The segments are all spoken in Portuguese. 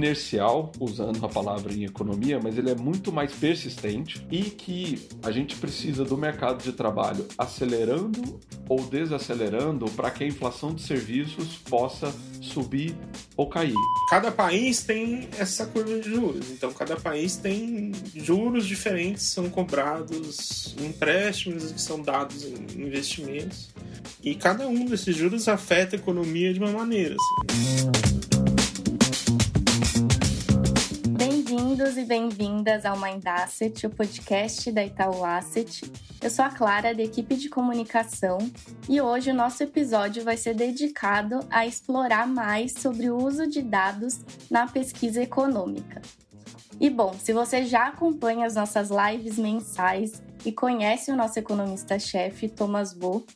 inercial, usando a palavra em economia, mas ele é muito mais persistente e que a gente precisa do mercado de trabalho acelerando ou desacelerando para que a inflação de serviços possa subir ou cair. Cada país tem essa curva de juros, então cada país tem juros diferentes são cobrados empréstimos que são dados em investimentos e cada um desses juros afeta a economia de uma maneira. Assim. Bem-vindos e bem-vindas ao Mind Asset, o podcast da Itaú Asset. Eu sou a Clara, da equipe de comunicação, e hoje o nosso episódio vai ser dedicado a explorar mais sobre o uso de dados na pesquisa econômica. E bom, se você já acompanha as nossas lives mensais e conhece o nosso economista-chefe, Thomas Vo,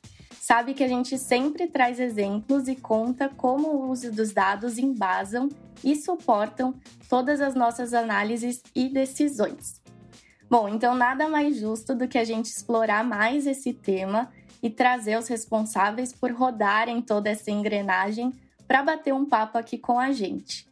sabe que a gente sempre traz exemplos e conta como o uso dos dados embasam e suportam todas as nossas análises e decisões. Bom, então nada mais justo do que a gente explorar mais esse tema e trazer os responsáveis por rodarem toda essa engrenagem para bater um papo aqui com a gente.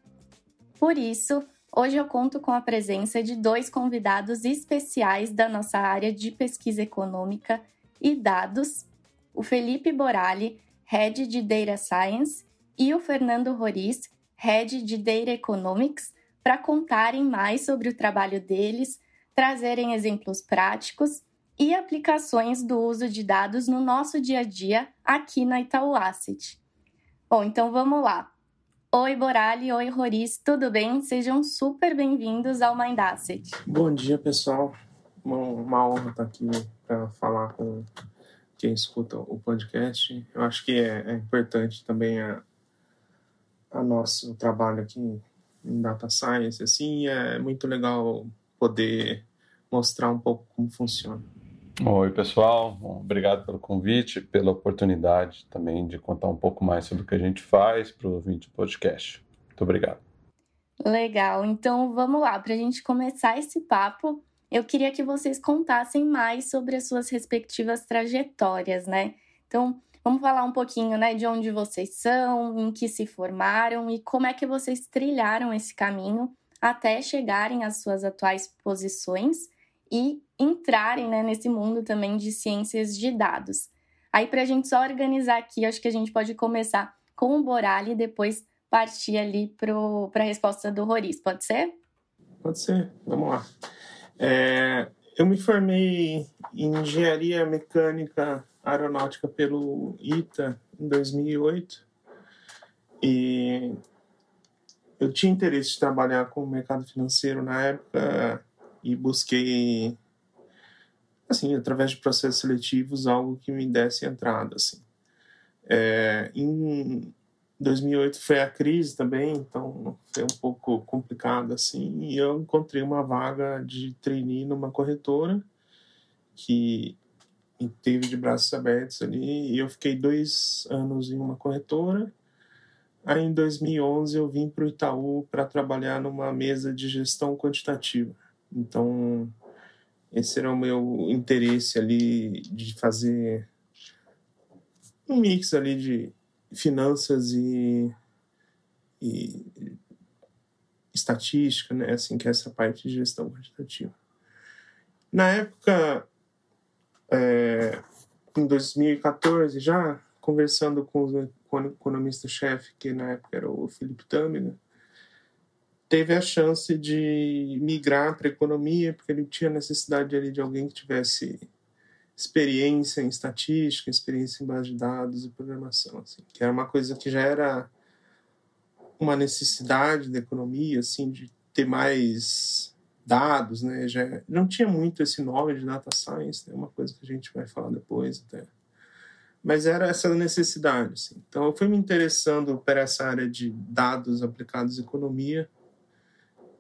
Por isso, hoje eu conto com a presença de dois convidados especiais da nossa área de pesquisa econômica e dados o Felipe Borali, Head de Data Science, e o Fernando Roriz, Head de Data Economics, para contarem mais sobre o trabalho deles, trazerem exemplos práticos e aplicações do uso de dados no nosso dia a dia aqui na Itaú Asset. Bom, então vamos lá. Oi, Borali, oi, Roriz, tudo bem? Sejam super bem-vindos ao Mind Asset. Bom dia, pessoal. Uma, uma honra estar aqui para falar com quem escuta o podcast. Eu acho que é, é importante também a, a nosso trabalho aqui em data science, assim, é muito legal poder mostrar um pouco como funciona. Oi, pessoal. Obrigado pelo convite, pela oportunidade também de contar um pouco mais sobre o que a gente faz para o ouvinte do podcast. Muito obrigado. Legal. Então, vamos lá. Para a gente começar esse papo, eu queria que vocês contassem mais sobre as suas respectivas trajetórias, né? Então, vamos falar um pouquinho, né, de onde vocês são, em que se formaram e como é que vocês trilharam esse caminho até chegarem às suas atuais posições e entrarem né, nesse mundo também de ciências de dados. Aí, para a gente só organizar aqui, acho que a gente pode começar com o Borali e depois partir ali para a resposta do Roriz, pode ser? Pode ser, vamos lá. É, eu me formei em engenharia mecânica aeronáutica pelo ITA em 2008 e eu tinha interesse de trabalhar com o mercado financeiro na época e busquei assim através de processos seletivos algo que me desse entrada assim. É, em 2008 foi a crise também, então foi um pouco complicado assim. E eu encontrei uma vaga de trainee numa corretora que teve de braços abertos ali. E eu fiquei dois anos em uma corretora. Aí em 2011 eu vim para o Itaú para trabalhar numa mesa de gestão quantitativa. Então esse era o meu interesse ali de fazer um mix ali de finanças e, e estatística, né? Assim, que é essa parte de gestão quantitativa. Na época, é, em 2014, já conversando com o economista-chefe, que na época era o Felipe Tâmega, teve a chance de migrar para economia, porque ele tinha necessidade ali de alguém que tivesse experiência em estatística, experiência em base de dados e programação, assim, que era uma coisa que já era uma necessidade da economia, assim, de ter mais dados, né? Já não tinha muito esse nome de data science, é né? uma coisa que a gente vai falar depois até. Mas era essa necessidade, assim. Então eu fui me interessando por essa área de dados aplicados à economia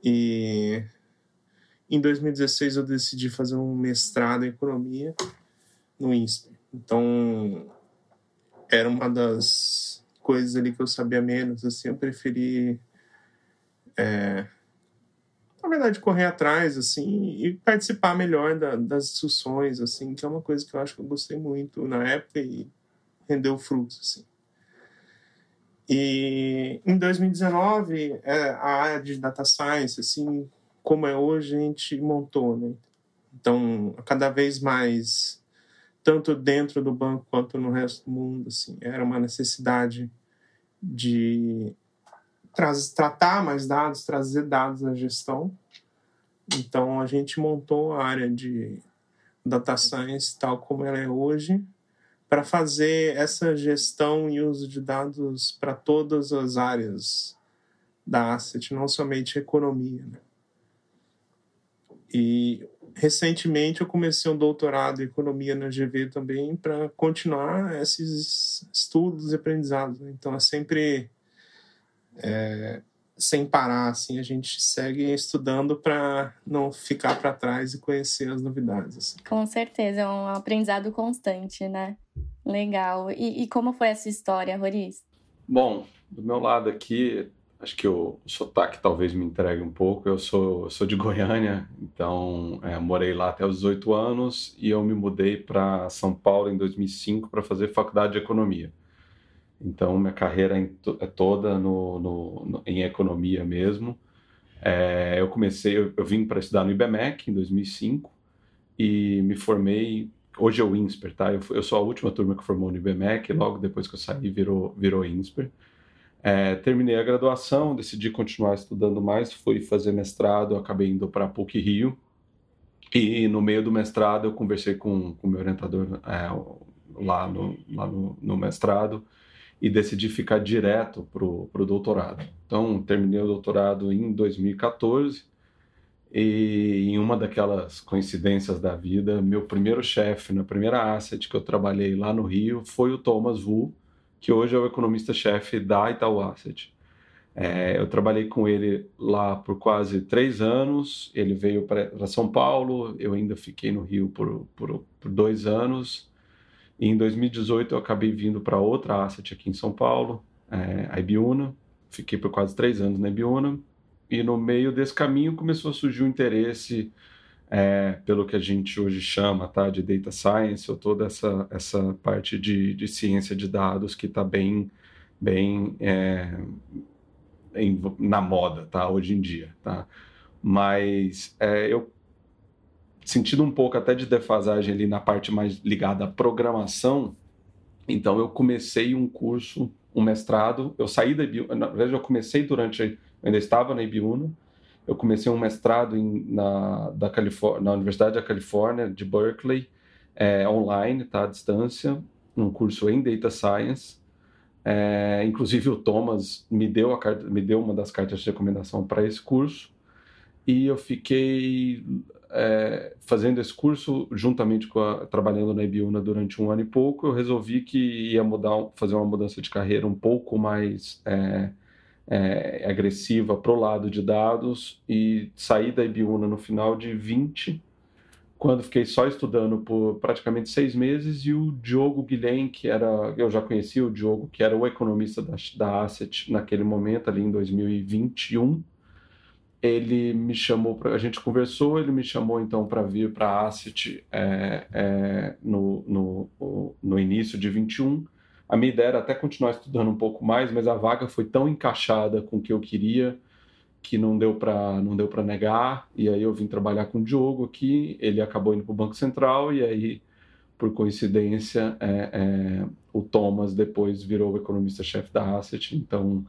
e em 2016 eu decidi fazer um mestrado em economia no INSPER. Então, era uma das coisas ali que eu sabia menos, assim, eu preferi, é, na verdade, correr atrás, assim, e participar melhor da, das discussões, assim, que é uma coisa que eu acho que eu gostei muito na época e rendeu frutos, assim. E em 2019, é, a área de data science, assim como é hoje, a gente montou, né? Então, cada vez mais, tanto dentro do banco quanto no resto do mundo, assim, era uma necessidade de tratar mais dados, trazer dados na gestão. Então, a gente montou a área de data science tal como ela é hoje, para fazer essa gestão e uso de dados para todas as áreas da asset, não somente economia. Né? E recentemente eu comecei um doutorado em economia na GV também para continuar esses estudos e aprendizados. Né? Então é sempre é, sem parar, assim, a gente segue estudando para não ficar para trás e conhecer as novidades. Assim. Com certeza, é um aprendizado constante, né? Legal. E, e como foi essa história, Roriz? Bom, do meu lado aqui, acho que o, sotaque talvez me entregue um pouco. Eu sou, sou de Goiânia, então é, morei lá até os 18 anos e eu me mudei para São Paulo em 2005 para fazer faculdade de economia. Então, minha carreira é toda no, no, no em economia mesmo. É, eu comecei, eu, eu vim para estudar no IBMEC em 2005 e me formei hoje é o INSPER, tá? Eu, eu, sou a última turma que formou no IBMEC, logo depois que eu saí virou, virou INSPER. É, terminei a graduação, decidi continuar estudando mais, fui fazer mestrado, acabei indo para PUC Rio. E no meio do mestrado eu conversei com o meu orientador é, lá, no, lá no, no, mestrado e decidi ficar direto para o doutorado. Então, terminei o doutorado em 2014 e em uma daquelas coincidências da vida, meu primeiro chefe na primeira asset que eu trabalhei lá no Rio foi o Thomas Wu, que hoje é o economista-chefe da Itaú Asset. É, eu trabalhei com ele lá por quase três anos. Ele veio para São Paulo, eu ainda fiquei no Rio por, por, por, dois anos. E em 2018 eu acabei vindo para outra asset aqui em São Paulo, é, a Ibiúna. Fiquei por quase três anos na Ibiúna e no meio desse caminho começou a surgir o um interesse é, pelo que a gente hoje chama tá, de data science, ou toda essa, essa parte de, de ciência de dados que está bem, bem é, em, na moda tá, hoje em dia. Tá? Mas é, eu sentindo um pouco até de defasagem ali na parte mais ligada à programação, então eu comecei um curso, um mestrado, eu saí da na verdade eu comecei durante eu ainda estava na Ibiúna. Eu comecei um mestrado em, na, da na Universidade da Califórnia, de Berkeley, é, online, tá, à distância, um curso em Data Science. É, inclusive o Thomas me deu, a carta, me deu uma das cartas de recomendação para esse curso. E eu fiquei é, fazendo esse curso juntamente com a, trabalhando na Ibiúna durante um ano e pouco, eu resolvi que ia mudar, fazer uma mudança de carreira um pouco mais é, é, agressiva para o lado de dados e saí da Ibiúna no final de 20, quando fiquei só estudando por praticamente seis meses e o Diogo Guilhem, que era, eu já conhecia o Diogo, que era o economista da, da Asset naquele momento, ali em 2021, ele me chamou, pra, a gente conversou, ele me chamou então para vir para a Asset é, é, no, no, no início de 21, a minha ideia era até continuar estudando um pouco mais, mas a vaga foi tão encaixada com o que eu queria que não deu para não deu para negar. E aí eu vim trabalhar com o Diogo aqui. Ele acabou indo para o Banco Central e aí, por coincidência, é, é, o Thomas depois virou o economista-chefe da Asset. Então,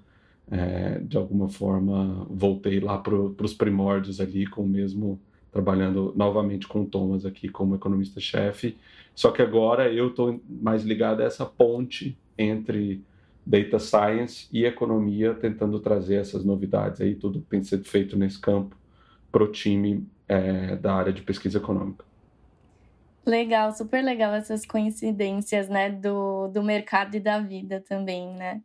é, de alguma forma, voltei lá para os primórdios ali com o mesmo trabalhando novamente com o Thomas aqui como economista-chefe só que agora eu estou mais ligado a essa ponte entre data science e economia, tentando trazer essas novidades aí, tudo tem sido feito nesse campo para o time é, da área de pesquisa econômica. Legal, super legal essas coincidências, né, do, do mercado e da vida também, né?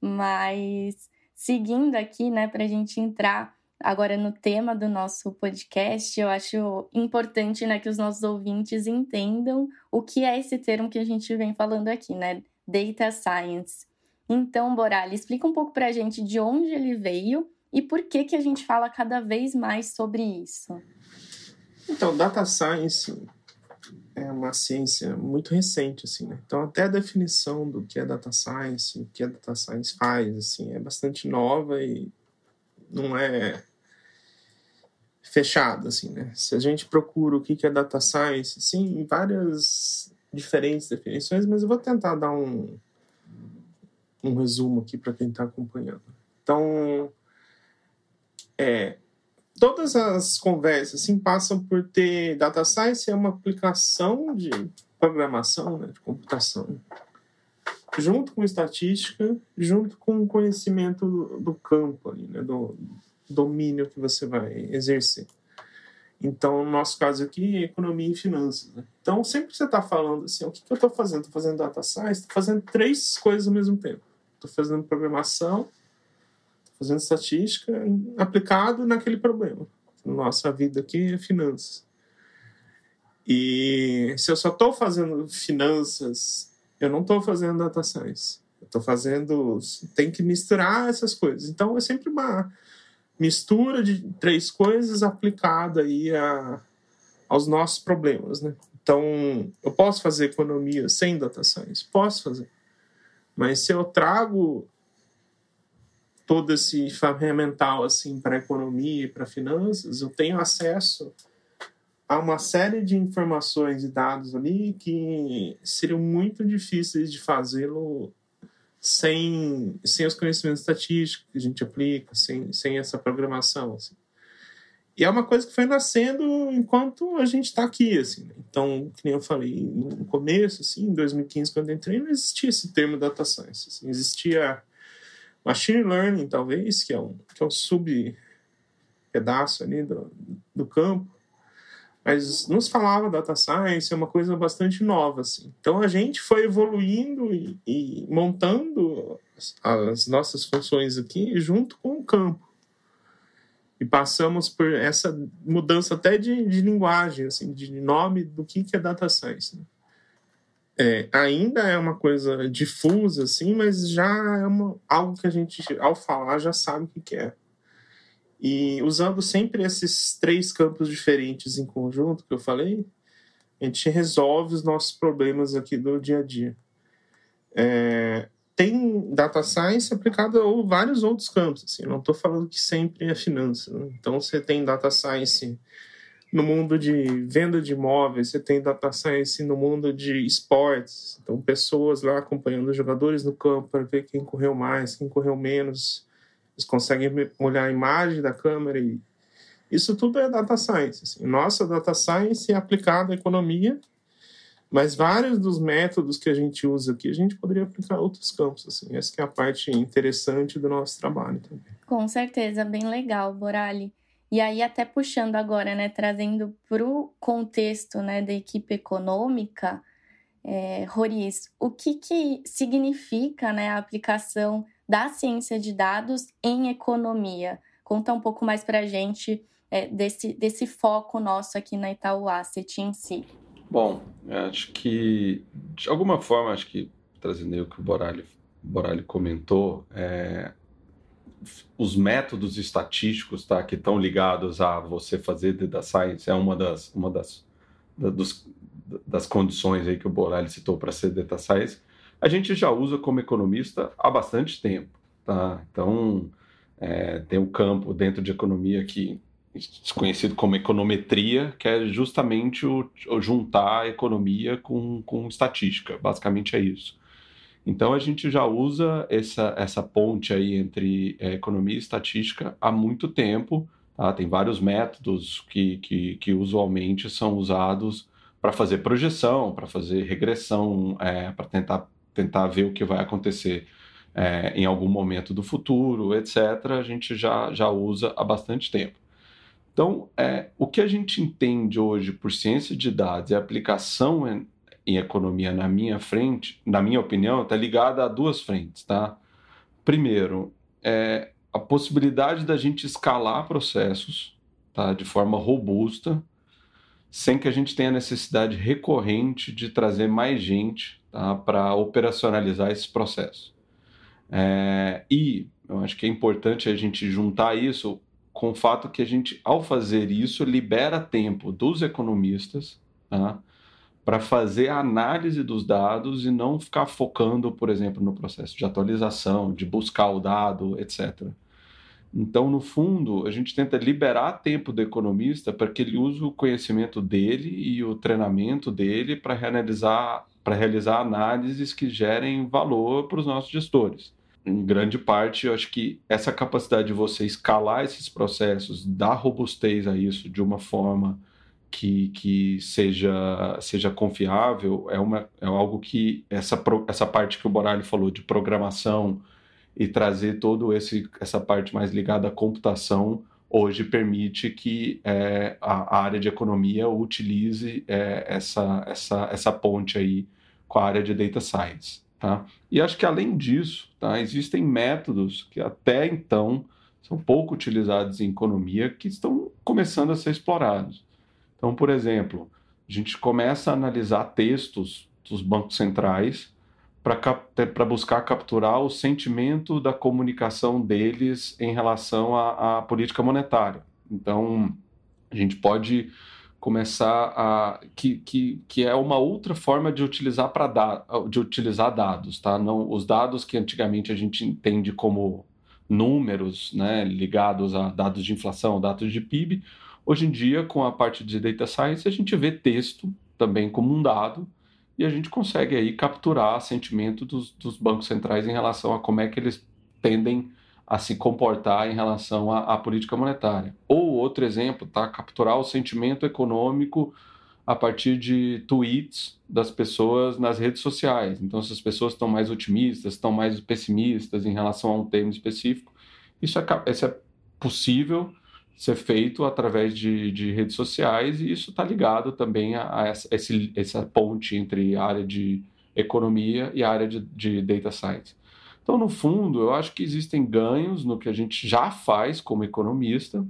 Mas seguindo aqui, né, para a gente entrar Agora, no tema do nosso podcast, eu acho importante né, que os nossos ouvintes entendam o que é esse termo que a gente vem falando aqui, né? Data Science. Então, Borali, explica um pouco para a gente de onde ele veio e por que, que a gente fala cada vez mais sobre isso. Então, Data Science é uma ciência muito recente, assim, né? Então, até a definição do que é data science, o que a data science faz, assim, é bastante nova e não é fechada, assim, né? Se a gente procura o que é data science, sim, várias diferentes definições, mas eu vou tentar dar um, um resumo aqui para quem está acompanhando. Então, é, todas as conversas assim, passam por ter data science é uma aplicação de programação, né, de computação, junto com estatística, junto com conhecimento do, do campo, ali, né, do domínio que você vai exercer. Então, no nosso caso aqui, economia e finanças. Né? Então, sempre que você está falando assim, o que, que eu estou fazendo? Estou fazendo data science, estou fazendo três coisas ao mesmo tempo. Estou fazendo programação, fazendo estatística aplicado naquele problema. Nossa vida aqui é finanças. E se eu só estou fazendo finanças, eu não estou fazendo data science. Eu estou fazendo. Tem que misturar essas coisas. Então é sempre uma mistura de três coisas aplicada aí a, aos nossos problemas, né? Então, eu posso fazer economia sem data science? Posso fazer. Mas se eu trago todo esse ferramental assim para economia e para finanças, eu tenho acesso a uma série de informações e dados ali que seriam muito difíceis de fazê-lo sem, sem os conhecimentos estatísticos que a gente aplica, sem, sem essa programação. Assim. E é uma coisa que foi nascendo enquanto a gente está aqui, assim. Então, nem eu falei no começo, assim, em 2015, quando eu entrei, não existia esse termo data science. Assim. Existia Machine Learning, talvez, que é um, que é um sub pedaço ali do, do campo, mas nos falava data science, é uma coisa bastante nova, assim. Então a gente foi evoluindo e, e montando as, as, nossas funções aqui junto com o campo. E passamos por essa mudança até de, de linguagem, assim, de nome do que, que é data science. Né? é, ainda é uma coisa difusa, assim, mas já é uma, algo que a gente, ao falar, já sabe o que, que é. E usando sempre esses três campos diferentes em conjunto que eu falei, a gente resolve os nossos problemas aqui do dia a dia. É, tem data science aplicada a vários outros campos. Assim, não estou falando que sempre é finança. Né? Então, você tem data science no mundo de venda de imóveis, você tem data science no mundo de esportes. Então, pessoas lá acompanhando os jogadores no campo para ver quem correu mais, quem correu menos. Eles conseguem olhar a imagem da câmera e isso tudo é data science. Assim. Nossa data science é aplicada à economia, mas vários dos métodos que a gente usa aqui a gente poderia aplicar a outros campos. Assim. Essa é a parte interessante do nosso trabalho também. Com certeza, bem legal, Borali. E aí, até puxando agora, né, trazendo para o contexto né, da equipe econômica, é, Roriz, o que, que significa né, a aplicação da ciência de dados em economia? Conta um pouco mais para a gente é, desse, desse foco nosso aqui na Itaú Asset em si. Bom, acho que, de alguma forma, acho que trazendo o que o Borali, Borali comentou, é, os métodos estatísticos tá, que estão ligados a você fazer data science é uma das, uma das, da, dos, das condições aí que o Borelli citou para ser data science, a gente já usa como economista há bastante tempo. Tá? Então, é, tem um campo dentro de economia que conhecido como econometria, que é justamente o, o juntar a economia com, com estatística. Basicamente é isso. Então a gente já usa essa, essa ponte aí entre é, economia e estatística há muito tempo. Tá? Tem vários métodos que, que, que usualmente são usados para fazer projeção, para fazer regressão, é, para tentar, tentar ver o que vai acontecer é, em algum momento do futuro, etc. A gente já, já usa há bastante tempo. Então, é, o que a gente entende hoje por ciência de dados e aplicação em economia na minha frente, na minha opinião, está ligada a duas frentes, tá? Primeiro, é a possibilidade da gente escalar processos, tá, de forma robusta, sem que a gente tenha necessidade recorrente de trazer mais gente tá, para operacionalizar esse processo. É, e eu acho que é importante a gente juntar isso com o fato que a gente, ao fazer isso, libera tempo dos economistas tá, para fazer a análise dos dados e não ficar focando, por exemplo, no processo de atualização, de buscar o dado, etc. Então, no fundo, a gente tenta liberar tempo do economista para que ele use o conhecimento dele e o treinamento dele para realizar, para realizar análises que gerem valor para os nossos gestores. Em grande parte, eu acho que essa capacidade de você escalar esses processos, dar robustez a isso de uma forma que, que seja, seja confiável, é, uma, é algo que essa, essa parte que o Boralho falou de programação, e trazer todo esse essa parte mais ligada à computação hoje permite que é, a, a, área de economia utilize é, essa, essa, essa ponte aí com a área de data science. Tá? E acho que além disso, tá, existem métodos que até então são pouco utilizados em economia que estão começando a ser explorados. Então, por exemplo, a gente começa a analisar textos dos bancos centrais para buscar capturar o sentimento da comunicação deles em relação à, à, política monetária. Então, a gente pode começar a que, que, que é uma outra forma de utilizar para de utilizar dados, tá? Não os dados que antigamente a gente entende como números, né, ligados a dados de inflação, dados de PIB. Hoje em dia, com a parte de data science, a gente vê texto também como um dado e a gente consegue aí capturar sentimento dos, dos bancos centrais em relação a como é que eles tendem a se comportar em relação à, à, política monetária. Ou outro exemplo, tá? Capturar o sentimento econômico a partir de tweets das pessoas nas redes sociais. Então, se as pessoas estão mais otimistas, estão mais pessimistas em relação a um tema específico, isso é, isso é possível ser feito através de, de redes sociais e isso está ligado também a, a essa, esse, essa ponte entre a área de economia e a área de, de data science. Então, no fundo, eu acho que existem ganhos no que a gente já faz como economista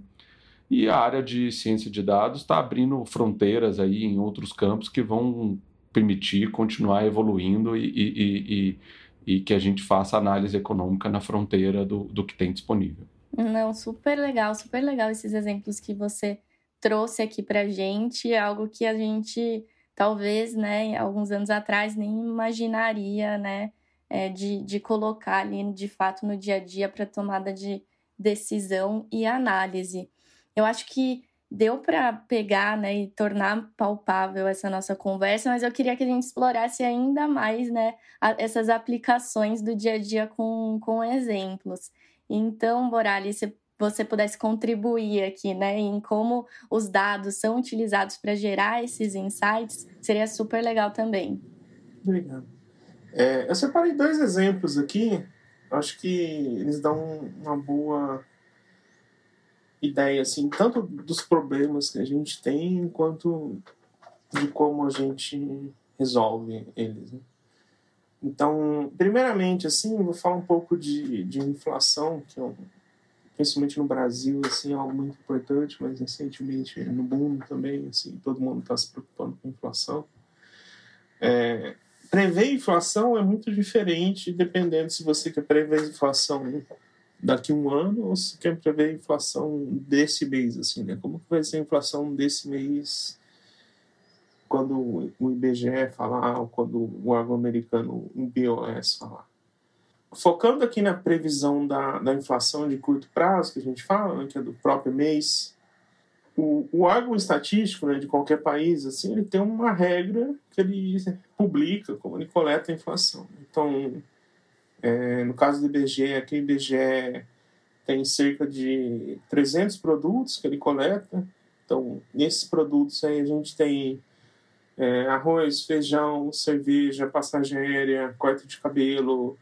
e a área de ciência de dados está abrindo fronteiras aí em outros campos que vão permitir continuar evoluindo e, e, e, e que a gente faça análise econômica na fronteira do, do que tem disponível. Não, super legal, super legal esses exemplos que você trouxe aqui pra gente, algo que a gente talvez, né, alguns anos atrás nem imaginaria, né, é, de, de colocar ali de fato no dia a dia para tomada de decisão e análise. Eu acho que deu para pegar, né, e tornar palpável essa nossa conversa, mas eu queria que a gente explorasse ainda mais, né, a, essas aplicações do dia a dia com, com exemplos. Então, Borali, se você pudesse contribuir aqui, né, em como os dados são utilizados para gerar esses insights, seria super legal também. Obrigado. É, eu separei dois exemplos aqui, acho que eles dão uma boa ideia, assim, tanto dos problemas que a gente tem, quanto de como a gente resolve eles. Né? Então, primeiramente, assim, vou falar um pouco de, de inflação, que é um, principalmente no Brasil, assim, é algo muito importante, mas recentemente no mundo também, assim, todo mundo está se preocupando com inflação. É, prever inflação é muito diferente, dependendo se você quer prever inflação daqui a um ano ou se quer prever inflação desse mês, assim, né? Como que vai ser a inflação desse mês quando o IBGE falar ou quando o órgão americano, o BOS, falar. Focando aqui na previsão da, da inflação de curto prazo, que a gente fala, né, que é do próprio mês, o, o órgão estatístico né, de qualquer país, assim, ele tem uma regra que ele publica como ele coleta a inflação. Então, é, no caso do IBGE, aqui o IBGE tem cerca de 300 produtos que ele coleta. Então, nesses produtos aí a gente tem é, arroz, feijão, cerveja, passagem aérea, corte de cabelo,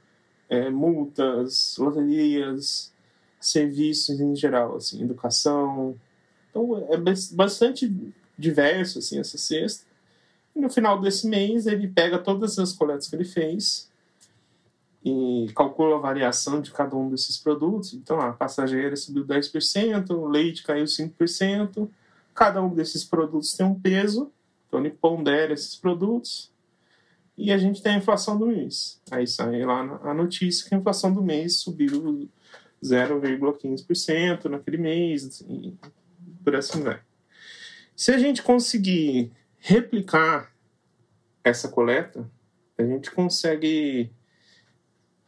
é, multas, loterias, serviços em geral, assim, educação. Então é bastante diverso assim essa cesta. E no final desse mês ele pega todas as coletas que ele fez e calcula a variação de cada um desses produtos. Então a passageira subiu 10%, o leite caiu 5%. Cada um desses produtos tem um peso então ele pondera esses produtos e a gente tem a inflação do mês. Aí sai lá a notícia que a inflação do mês subiu 0,15% naquele mês e por assim vai. Se a gente conseguir replicar essa coleta, a gente consegue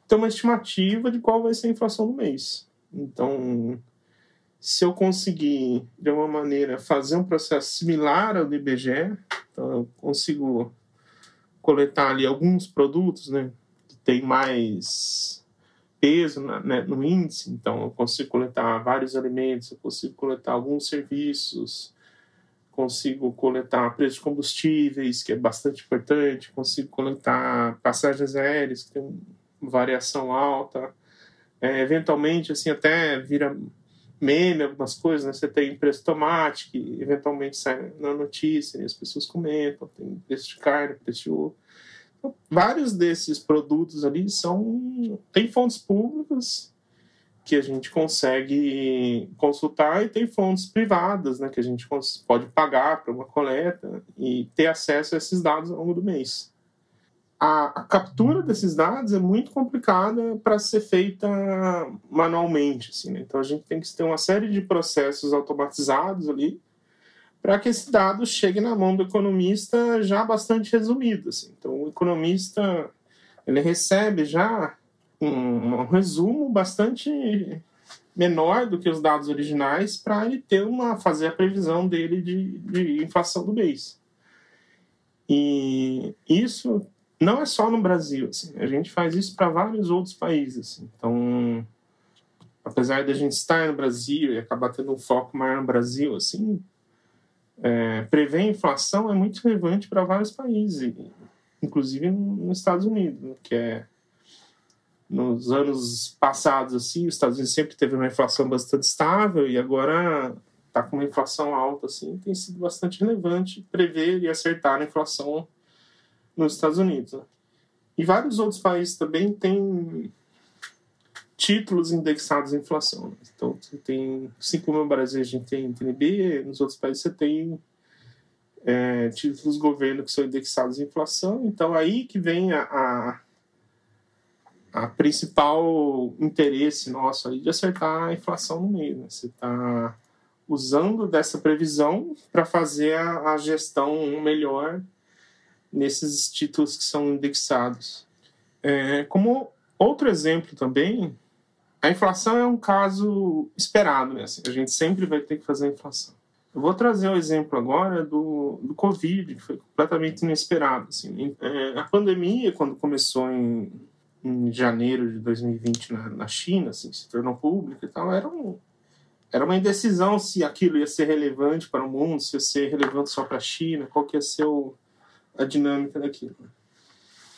ter uma estimativa de qual vai ser a inflação do mês. Então, se eu conseguir, de alguma maneira, fazer um processo similar ao do IBGE, então eu consigo coletar ali alguns produtos, né, que tem mais peso né, no índice, então eu consigo coletar vários alimentos, eu consigo coletar alguns serviços, consigo coletar preços de combustíveis, que é bastante importante, consigo coletar passagens aéreas, que tem variação alta, é, eventualmente, assim, até vira meme algumas coisas, né? Você tem preço de tomate, que eventualmente sai na notícia, e as pessoas comentam, tem preço de carne, preço de ovo. Então, vários desses produtos ali são... Tem fontes públicas que a gente consegue consultar e tem fontes privadas, né? Que a gente pode pagar para uma coleta e ter acesso a esses dados ao longo do mês a, a captura desses dados é muito complicada para ser feita manualmente. Assim, né? Então a gente tem que ter uma série de processos automatizados ali para que esse dado chegue na mão do economista já bastante resumido. Assim. Então o economista ele recebe já um, um resumo bastante menor do que os dados originais para ele ter uma fazer a previsão dele de, de inflação do mês. E isso não é só no Brasil, assim, a gente faz isso para vários outros países. Assim. Então, apesar de a gente estar no Brasil e acabar tendo um foco maior no Brasil, assim, é, prever inflação é muito relevante para vários países, inclusive nos Estados Unidos, né, que é nos anos passados assim, os Estados Unidos sempre teve uma inflação bastante estável e agora está com uma inflação alta assim, tem sido bastante relevante prever e acertar a inflação nos Estados Unidos. Né? E vários outros países também têm títulos indexados à inflação. Né? Então, você tem, assim como no Brasil a gente tem TNB, nos outros países você tem é, títulos governo que são indexados à inflação. Então, aí que vem a, a, a principal interesse nosso aí de acertar a inflação no meio. Né? Você está usando dessa previsão para fazer a, a gestão melhor nesses títulos que são indexados. É, como outro exemplo também, a inflação é um caso esperado, né? Assim, a gente sempre vai ter que fazer a inflação. Eu vou trazer o um exemplo agora do, do Covid, que foi completamente inesperado. Assim. É, a pandemia, quando começou em, em janeiro de 2020 na, na China, assim, se tornou pública e tal, era, um, era uma indecisão se aquilo ia ser relevante para o mundo, se ia ser relevante só para a China, qual que ia ser o, a dinâmica daquilo.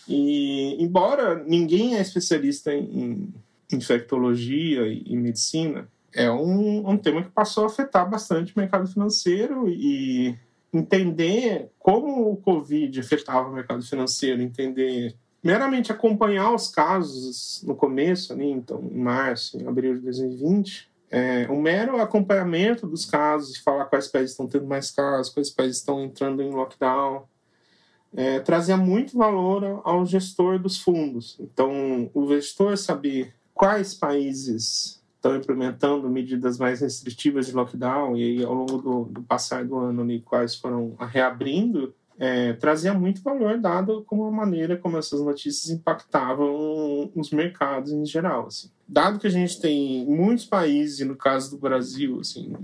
E, embora ninguém é especialista em, infectologia e, medicina, é um, um tema que passou a afetar bastante o mercado financeiro e entender como o Covid afetava o mercado financeiro, entender meramente acompanhar os casos no começo, ali, então em março, em abril de 2020, é, um mero acompanhamento dos casos e falar quais países estão tendo mais casos, quais países estão entrando em lockdown, é, trazia muito valor ao gestor dos fundos. Então, o gestor saber quais países estão implementando medidas mais restritivas de lockdown e aí, ao longo do, do passar do ano ali, quais foram reabrindo, é, trazia muito valor dado como a maneira como essas notícias impactavam os mercados em geral. Assim. Dado que a gente tem muitos países, no caso do Brasil, assim,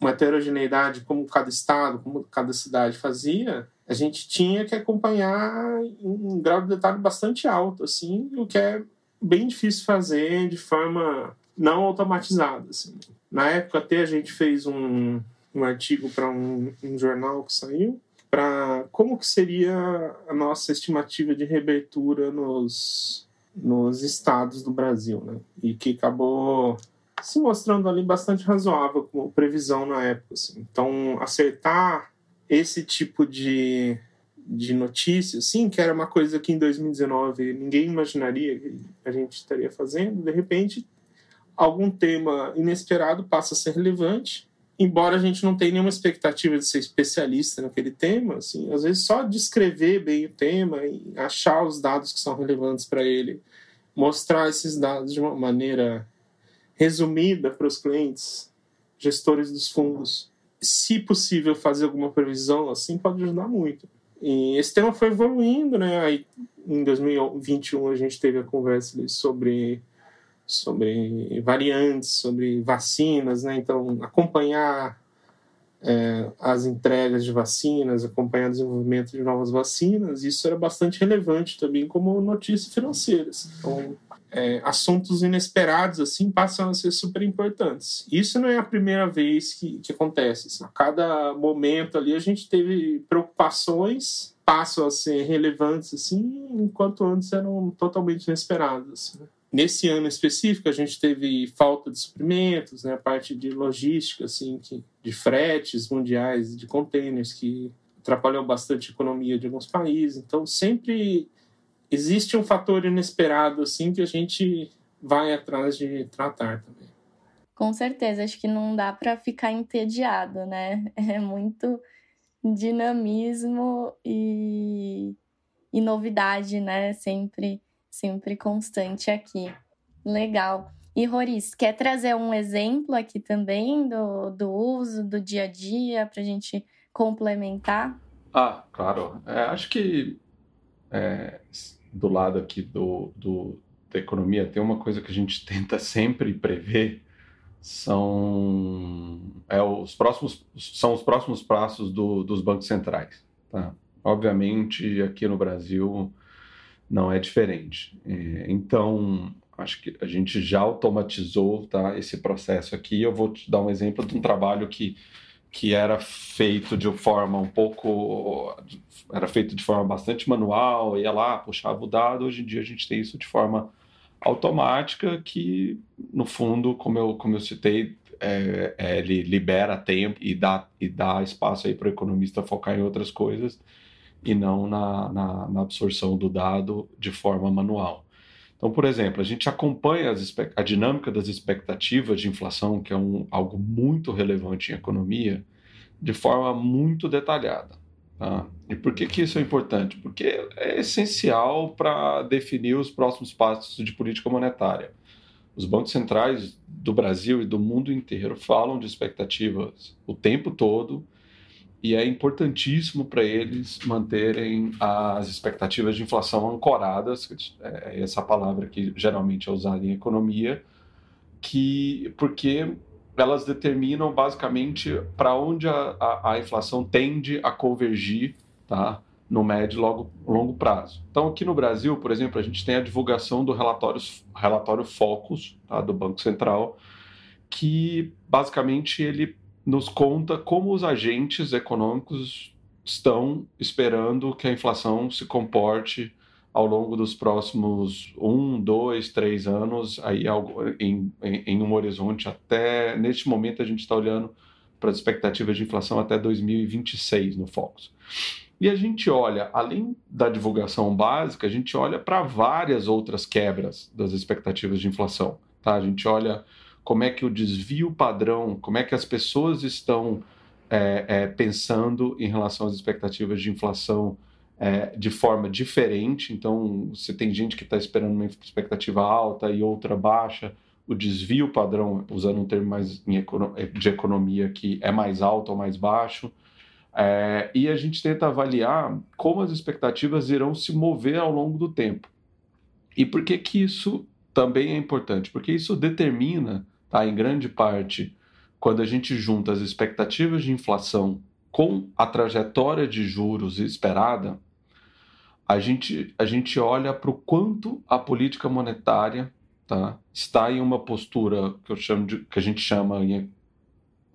uma heterogeneidade como cada estado, como cada cidade fazia, a gente tinha que acompanhar um grau de detalhe bastante alto, assim, o que é bem difícil fazer de forma não automatizada. Assim. Na época até a gente fez um, um artigo para um, um, jornal que saiu para como que seria a nossa estimativa de reabertura nos, nos estados do Brasil, né? E que acabou se mostrando ali bastante razoável como previsão na época. Assim. Então, acertar esse tipo de, de notícia, sim, que era uma coisa que em 2019 ninguém imaginaria que a gente estaria fazendo, de repente algum tema inesperado passa a ser relevante, embora a gente não tenha nenhuma expectativa de ser especialista naquele tema, assim, às vezes só descrever bem o tema e achar os dados que são relevantes para ele, mostrar esses dados de uma maneira resumida para os clientes, gestores dos fundos, se possível fazer alguma previsão assim pode ajudar muito. E esse tema foi evoluindo, né? Aí, em 2021 a gente teve a conversa sobre sobre variantes, sobre vacinas, né? Então acompanhar é, as entregas de vacinas, acompanhar o desenvolvimento de novas vacinas, isso era bastante relevante também como notícias financeiras. Então, é, assuntos inesperados assim passam a ser super importantes. Isso não é a primeira vez que, que acontece. Assim. A cada momento ali a gente teve preocupações passam a ser relevantes assim, enquanto antes eram totalmente inesperadas. Assim? Nesse ano específico, a gente teve falta de suprimentos, né, a parte de logística, assim, que, de fretes mundiais, de containers, que atrapalhou bastante a economia de alguns países. Então, sempre existe um fator inesperado, assim, que a gente vai atrás de tratar também. Com certeza, acho que não dá para ficar entediado, né? É muito dinamismo e, e novidade, né? Sempre sempre constante aqui. Legal. E Roris, quer trazer um exemplo aqui também do, do uso do dia a dia para a gente complementar? Ah, claro. É, acho que é, do lado aqui do, do, da economia tem uma coisa que a gente tenta sempre prever são é, os próximos são os próximos passos do, dos bancos centrais. Tá? Obviamente aqui no Brasil não é diferente. É, então, acho que a gente já automatizou tá, esse processo aqui. Eu vou te dar um exemplo de um trabalho que, que era feito de forma um pouco. era feito de forma bastante manual, ia lá, puxava o dado. Hoje em dia a gente tem isso de forma automática, que no fundo, como eu, como eu citei, é, é, ele libera tempo e dá, e dá espaço aí para o economista focar em outras coisas e não na, na, na, absorção do dado de forma manual. Então, por exemplo, a gente acompanha as, a dinâmica das expectativas de inflação, que é um, algo muito relevante em economia, de forma muito detalhada. Tá? E por que, que isso é importante? Porque é essencial para definir os próximos passos de política monetária. Os bancos centrais do Brasil e do mundo inteiro falam de expectativas o tempo todo e é importantíssimo para eles manterem as expectativas de inflação ancoradas, é essa palavra que geralmente é usada em economia, que porque elas determinam basicamente para onde a, a, a, inflação tende a convergir tá, no médio e longo, longo prazo. Então, aqui no Brasil, por exemplo, a gente tem a divulgação do relatório, relatório Focus tá, do Banco Central, que basicamente ele nos conta como os agentes econômicos estão esperando que a inflação se comporte ao longo dos próximos um, dois, três anos, aí em, em, um horizonte até neste momento a gente está olhando para as expectativas de inflação até 2026 no Focus. E a gente olha, além da divulgação básica, a gente olha para várias outras quebras das expectativas de inflação. Tá? A gente olha como é que o desvio padrão, como é que as pessoas estão é, é, pensando em relação às expectativas de inflação é, de forma diferente. Então, você tem gente que está esperando uma expectativa alta e outra baixa. O desvio padrão, usando um termo mais de economia, que é mais alto ou mais baixo. É, e a gente tenta avaliar como as expectativas irão se mover ao longo do tempo. E por que, que isso também é importante? Porque isso determina tá? em grande parte, quando a gente junta as expectativas de inflação com a trajetória de juros esperada, a gente, a gente olha para o quanto a política monetária tá, está em uma postura que, eu chamo de, que a gente chama em,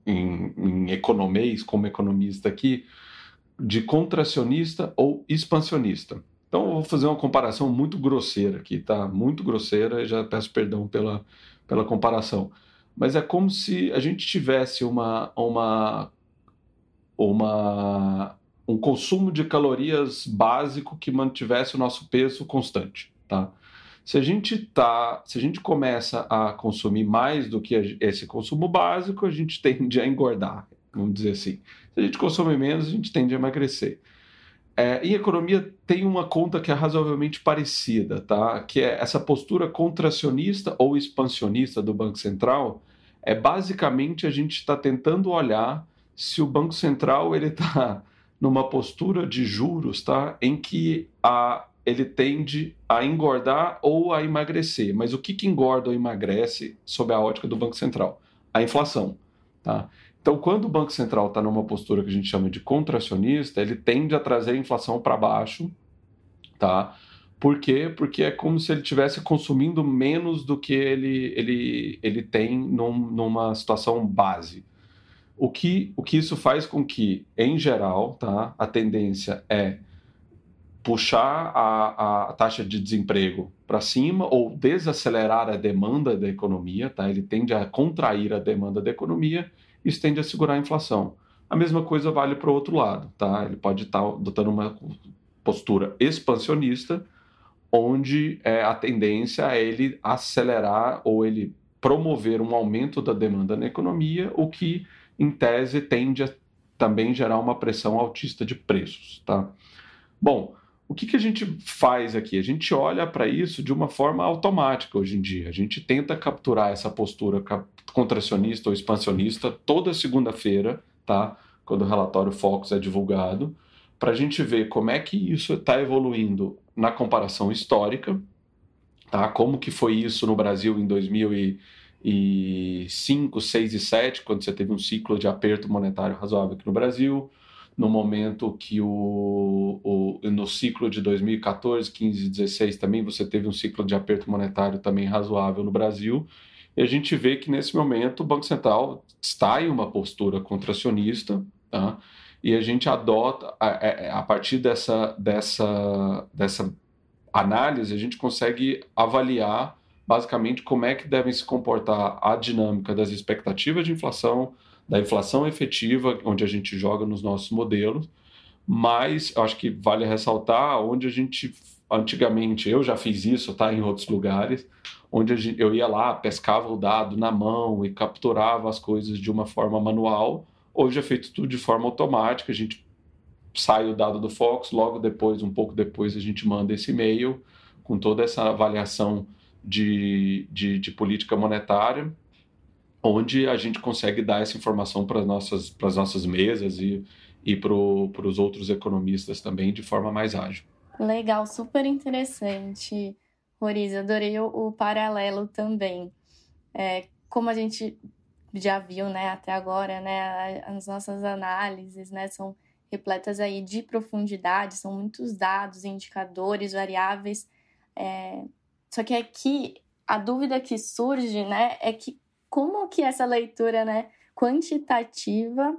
em, em economês, como economista aqui, de contracionista ou expansionista. Então, eu vou fazer uma comparação muito grosseira aqui, tá? Muito grosseira, e já peço perdão pela, pela comparação mas é como se a gente tivesse uma, uma, uma, um consumo de calorias básico que mantivesse o nosso peso constante, tá? Se a gente tá, se a gente começa a consumir mais do que esse consumo básico, a gente tende a engordar, vamos dizer assim. Se a gente consome menos, a gente tende a emagrecer. É, em economia tem uma conta que é razoavelmente parecida, tá? Que é essa postura contracionista ou expansionista do Banco Central. É basicamente a gente está tentando olhar se o Banco Central ele está numa postura de juros, tá? Em que a, ele tende a engordar ou a emagrecer. Mas o que, que engorda ou emagrece sob a ótica do Banco Central? A inflação, tá? Então, quando o Banco Central está numa postura que a gente chama de contracionista, ele tende a trazer a inflação para baixo, tá? Por quê? Porque é como se ele estivesse consumindo menos do que ele, ele, ele tem num, numa situação base. O que, o que isso faz com que, em geral, tá, a tendência é puxar a, a taxa de desemprego para cima ou desacelerar a demanda da economia, tá? ele tende a contrair a demanda da economia, isso tende a segurar a inflação. A mesma coisa vale para o outro lado, tá? ele pode estar tá adotando uma postura expansionista, onde é, a tendência é ele acelerar ou ele promover um aumento da demanda na economia, o que, em tese, tende a também gerar uma pressão altista de preços. Tá? Bom, o que, que a gente faz aqui? A gente olha para isso de uma forma automática hoje em dia. A gente tenta capturar essa postura contracionista ou expansionista toda segunda-feira, tá? quando o relatório Focus é divulgado, para a gente ver como é que isso está evoluindo na comparação histórica, tá? Como que foi isso no Brasil em 2005, 6 e 7, quando você teve um ciclo de aperto monetário razoável aqui no Brasil, no momento que o, o no ciclo de 2014, 15 e 16 também você teve um ciclo de aperto monetário também razoável no Brasil. E a gente vê que nesse momento o Banco Central está em uma postura contracionista, tá? e a gente adota, a, é, é, a partir dessa, dessa, dessa análise, a gente consegue avaliar basicamente como é que devem se comportar a dinâmica das expectativas de inflação, da inflação efetiva, onde a gente joga nos nossos modelos, mas acho que vale ressaltar onde a gente antigamente eu já fiz isso, tá, em outros lugares, onde gente, eu ia lá, pescava o dado na mão e capturava as coisas de uma forma manual. Hoje é feito tudo de forma automática, a gente sai o dado do Fox, logo depois, um pouco depois, a gente manda esse e-mail com toda essa avaliação de, de, de política monetária, onde a gente consegue dar essa informação para as nossas, as nossas mesas e, e para os outros economistas também de forma mais ágil. Legal, super interessante, Roriz. Adorei o, o paralelo também. É, como a gente já viu, né, até agora, né, as nossas análises, né, são repletas aí de profundidade, são muitos dados, indicadores, variáveis. É... Só que aqui a dúvida que surge, né, é que como que essa leitura, né, quantitativa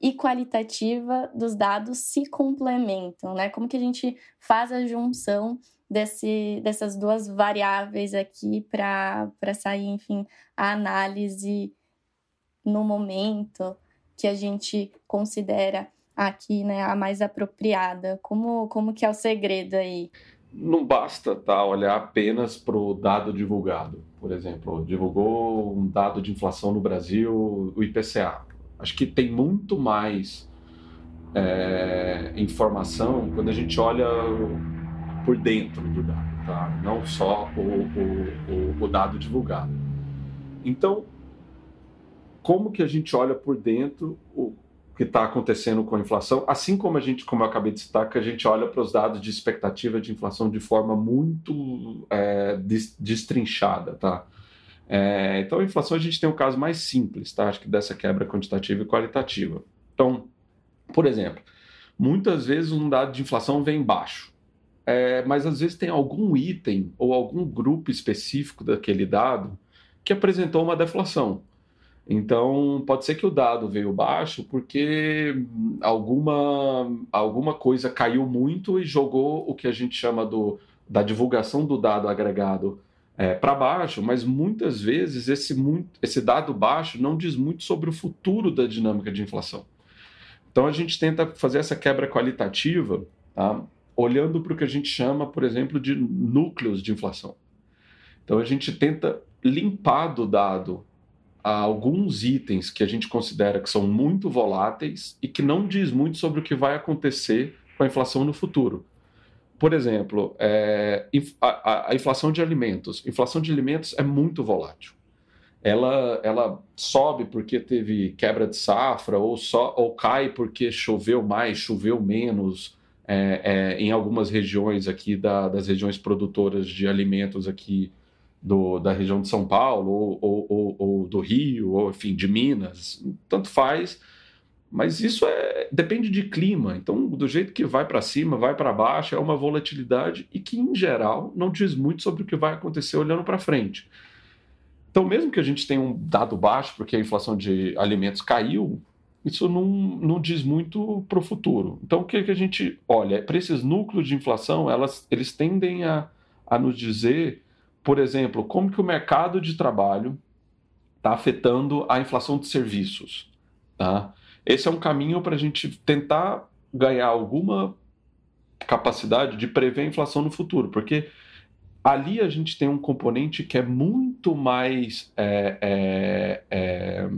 e qualitativa dos dados se complementam, né? Como que a gente faz a junção desse, dessas duas variáveis aqui para sair, enfim, a análise no momento que a gente considera aqui né, a mais apropriada? Como, como que é o segredo aí? Não basta tá, olhar apenas para o dado divulgado. Por exemplo, divulgou um dado de inflação no Brasil, o IPCA. Acho que tem muito mais é, informação quando a gente olha por dentro do dado, tá? não só o, o, o, dado divulgado. Então, como que a gente olha por dentro que está acontecendo com a inflação, assim como a gente, como eu acabei de citar, que a gente olha para os dados de expectativa de inflação de forma muito é, destrinchada, tá? É, então, a inflação a gente tem um caso mais simples, tá? Acho que dessa quebra quantitativa e qualitativa. Então, por exemplo, muitas vezes um dado de inflação vem baixo, é, mas às vezes tem algum item ou algum grupo específico daquele dado que apresentou uma deflação. Então, pode ser que o dado veio baixo porque alguma, alguma coisa caiu muito e jogou o que a gente chama do, da divulgação do dado agregado é, para baixo, mas muitas vezes esse, muito, esse dado baixo não diz muito sobre o futuro da dinâmica de inflação. Então, a gente tenta fazer essa quebra qualitativa tá? olhando para o que a gente chama, por exemplo, de núcleos de inflação. Então, a gente tenta limpar do dado alguns itens que a gente considera que são muito voláteis e que não diz muito sobre o que vai acontecer com a inflação no futuro. Por exemplo, é, a, a, inflação de alimentos. Inflação de alimentos é muito volátil. ela, ela sobe porque teve quebra de safra, ou, só, ou cai porque choveu mais, choveu menos é, é, em algumas regiões aqui da, das regiões produtoras de alimentos aqui do, da região de São Paulo, ou, ou, ou, ou do Rio, ou enfim, de Minas, tanto faz. Mas isso é, depende de clima. Então, do jeito que vai para cima, vai para baixo, é uma volatilidade e que, em geral, não diz muito sobre o que vai acontecer olhando para frente. Então, mesmo que a gente tenha um dado baixo, porque a inflação de alimentos caiu, isso não, não diz muito para o futuro. Então, o que, que a gente olha? Para esses núcleos de inflação, elas, eles tendem a, a nos dizer, por exemplo, como que o mercado de trabalho está afetando a inflação de serviços. Tá? Esse é um caminho para a gente tentar ganhar alguma capacidade de prever a inflação no futuro, porque ali a gente tem um componente que é muito mais é, é, é,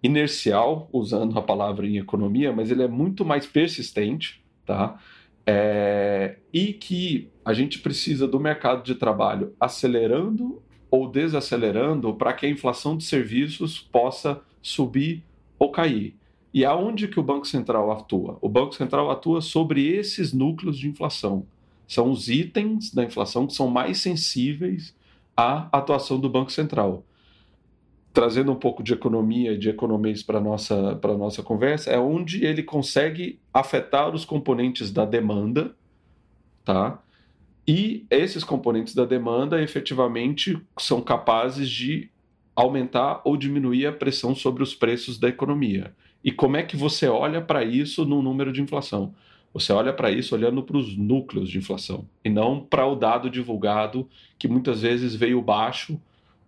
inercial, usando a palavra em economia, mas ele é muito mais persistente, tá? É, e que a gente precisa do mercado de trabalho acelerando ou desacelerando para que a inflação de serviços possa subir ou cair. E aonde que o Banco Central atua? O Banco Central atua sobre esses núcleos de inflação são os itens da inflação que são mais sensíveis à atuação do Banco Central. Trazendo um pouco de economia e de economês para a nossa, nossa conversa, é onde ele consegue afetar os componentes da demanda, tá? E esses componentes da demanda efetivamente são capazes de aumentar ou diminuir a pressão sobre os preços da economia. E como é que você olha para isso no número de inflação? Você olha para isso olhando para os núcleos de inflação e não para o dado divulgado que muitas vezes veio baixo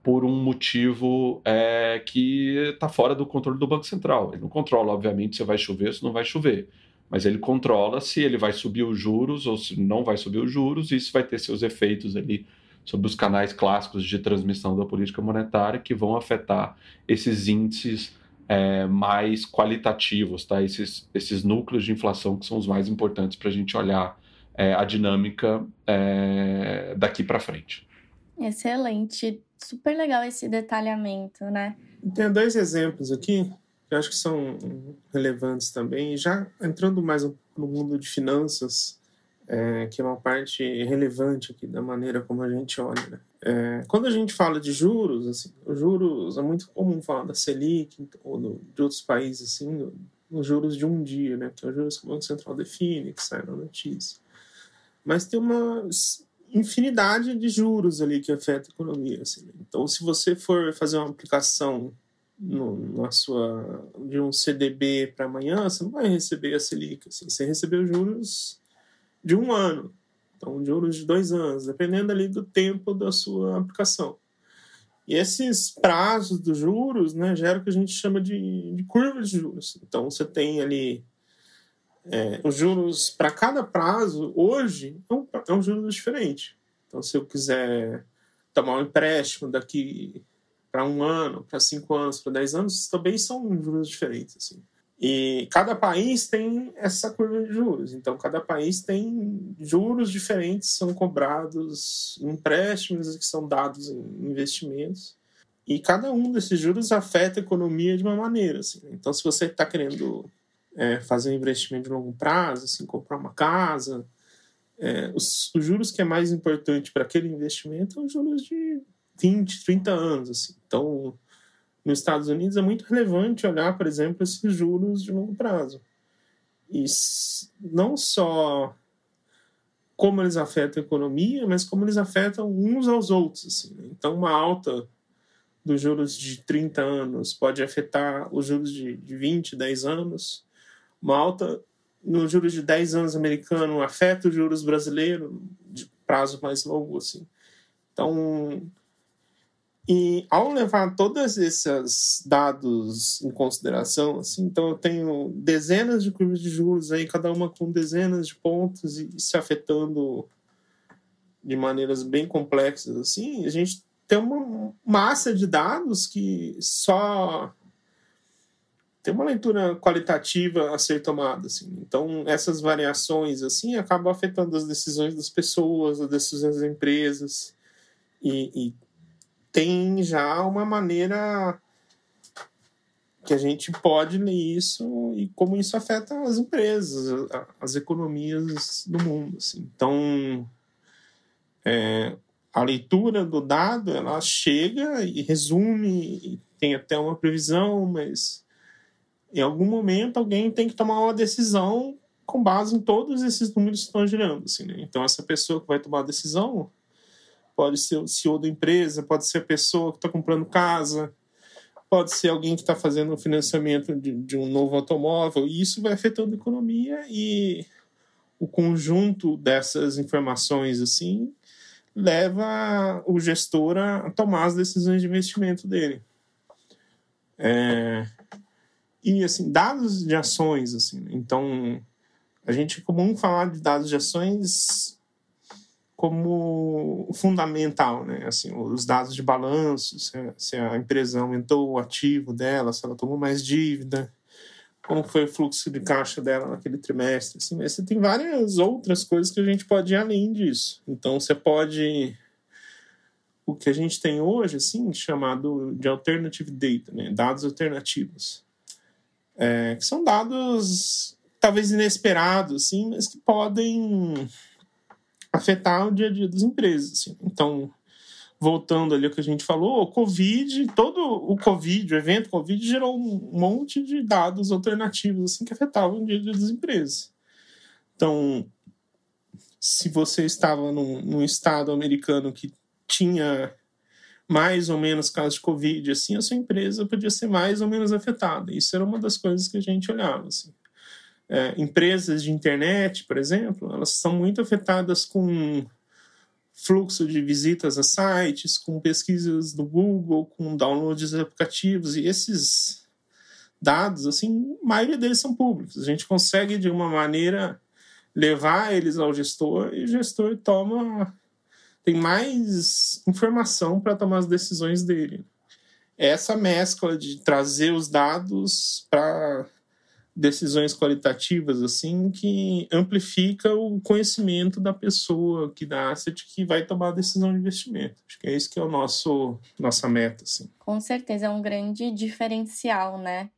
por um motivo é, que está fora do controle do Banco Central. Ele não controla, obviamente, se vai chover ou se não vai chover, mas ele controla se ele vai subir os juros ou se não vai subir os juros, e isso vai ter seus efeitos ali sobre os canais clássicos de transmissão da política monetária que vão afetar esses índices é, mais qualitativos, tá? Esses, esses núcleos de inflação que são os mais importantes para a gente olhar é, a dinâmica é, daqui para frente. Excelente, super legal esse detalhamento, né? Tem dois exemplos aqui eu acho que são relevantes também. Já entrando mais no mundo de finanças, é, que é uma parte relevante aqui da maneira como a gente olha. Né? É, quando a gente fala de juros, assim, os juros é muito comum falar da Selic ou do, de outros países, assim, os juros de um dia, né? Que é os juros que o Banco Central define, que sai na notícia. Mas tem uma infinidade de juros ali que afeta a economia. Assim, né? Então, se você for fazer uma aplicação no, na sua de um CDB para amanhã, você não vai receber a Selic. Assim, você recebeu juros de um ano. Então, juros de dois anos, dependendo ali do tempo da sua aplicação. E esses prazos dos juros né, geram o que a gente chama de, de curva de juros. Então, você tem ali é, os juros para cada prazo, hoje, é um, é um juros diferente. Então, se eu quiser tomar um empréstimo daqui para um ano, para cinco anos, para dez anos, também são juros diferentes. Assim. E cada país tem essa curva de juros. Então, cada país tem juros diferentes, são cobrados empréstimos que são dados em investimentos. E cada um desses juros afeta a economia de uma maneira. Assim. Então, se você está querendo é, fazer um investimento de longo prazo, assim, comprar uma casa, é, os, os, juros que é mais importante para aquele investimento são os juros de 20, 30 anos. Assim. Então, nos Estados Unidos é muito relevante olhar, por exemplo, esses juros de longo prazo. E não só como eles afetam a economia, mas como eles afetam uns aos outros. Assim, né? Então, uma alta dos juros de 30 anos pode afetar os juros de, de 20, 10 anos. Uma alta nos juros de 10 anos americano afeta os juros brasileiros de prazo mais longo. Assim. Então, e ao levar todos esses dados em consideração, assim, então eu tenho dezenas de curvas de juros aí, cada uma com dezenas de pontos e se afetando de maneiras bem complexas, assim, a gente tem uma massa de dados que só tem uma leitura qualitativa a ser tomada, assim. Então essas variações assim acabam afetando as decisões das pessoas, as decisões das empresas e, e tem já uma maneira que a gente pode ler isso e como isso afeta as empresas, as economias do mundo. Assim. Então, é, a leitura do dado ela chega e resume, e tem até uma previsão, mas em algum momento alguém tem que tomar uma decisão com base em todos esses números que estão girando. Assim, né? Então, essa pessoa que vai tomar a decisão pode ser o CEO da empresa, pode ser a pessoa que está comprando casa, pode ser alguém que está fazendo o financiamento de, de, um novo automóvel, e isso vai afetando a economia e o conjunto dessas informações assim leva o gestor a tomar as decisões de investimento dele. É, e assim dados de ações assim então a gente é comum falar de dados de ações como fundamental, né? Assim, os dados de balanço, se a, empresa aumentou o ativo dela, se ela tomou mais dívida, como foi o fluxo de caixa dela naquele trimestre, assim, mas você tem várias outras coisas que a gente pode ir além disso. Então, você pode o que a gente tem hoje, assim, chamado de alternative data, né? dados alternativos, é, que são dados talvez inesperados, assim, mas que podem afetar o dia a dia das empresas. Assim. Então, voltando ali ao que a gente falou, o Covid, todo o Covid, o evento Covid, gerou um monte de dados alternativos assim, que afetavam o dia a dia das empresas. Então, se você estava num, num estado americano que tinha mais ou menos casos de Covid, assim, a sua empresa podia ser mais ou menos afetada. Isso era uma das coisas que a gente olhava. Assim é, empresas de internet, por exemplo, elas são muito afetadas com fluxo de visitas a sites, com pesquisas do Google, com downloads de aplicativos, e esses dados, assim, a maioria deles são públicos. A gente consegue, de uma maneira, levar eles ao gestor e o gestor toma tem mais informação para tomar as decisões dele. Essa mescla de trazer os dados para decisões qualitativas assim que amplifica o conhecimento da pessoa que dá asset que vai tomar a decisão de investimento. Acho que é isso que é o nosso nossa meta assim. Com certeza é um grande diferencial, né?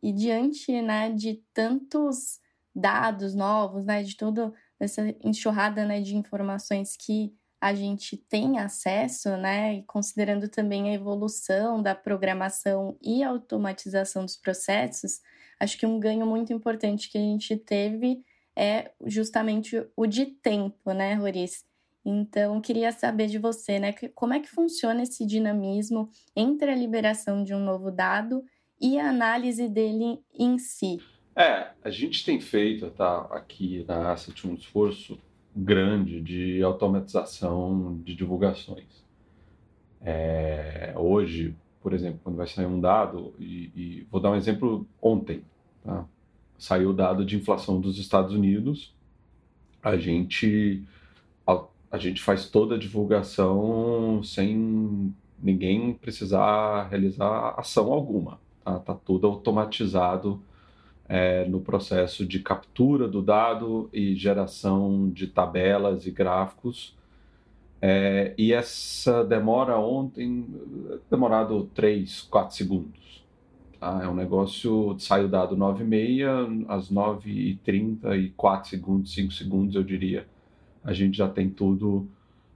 E diante, né, de tantos dados novos, né, de toda essa enxurrada, né, de informações que a gente tem acesso, né, e considerando também a evolução da programação e automatização dos processos, acho que um ganho muito importante que a gente teve é justamente o de tempo, né, Roriz? Então, queria saber de você, né, como é que funciona esse dinamismo entre a liberação de um novo dado e a análise dele em si? É, a gente tem feito tá, aqui na Asset um esforço grande de automatização de divulgações. É, hoje, por exemplo, quando vai sair um dado, e, e vou dar um exemplo ontem, tá? saiu o dado de inflação dos Estados Unidos, a gente, a, a gente faz toda a divulgação sem ninguém precisar realizar ação alguma, tá, tá tudo automatizado é, no processo de captura do dado e geração de tabelas e gráficos é, e essa demora ontem, demorado 3, 4 segundos. Tá? É um negócio, sai o dado 9 e meia, às 9 e 30 e 4 segundos, 5 segundos eu diria, a gente já tem tudo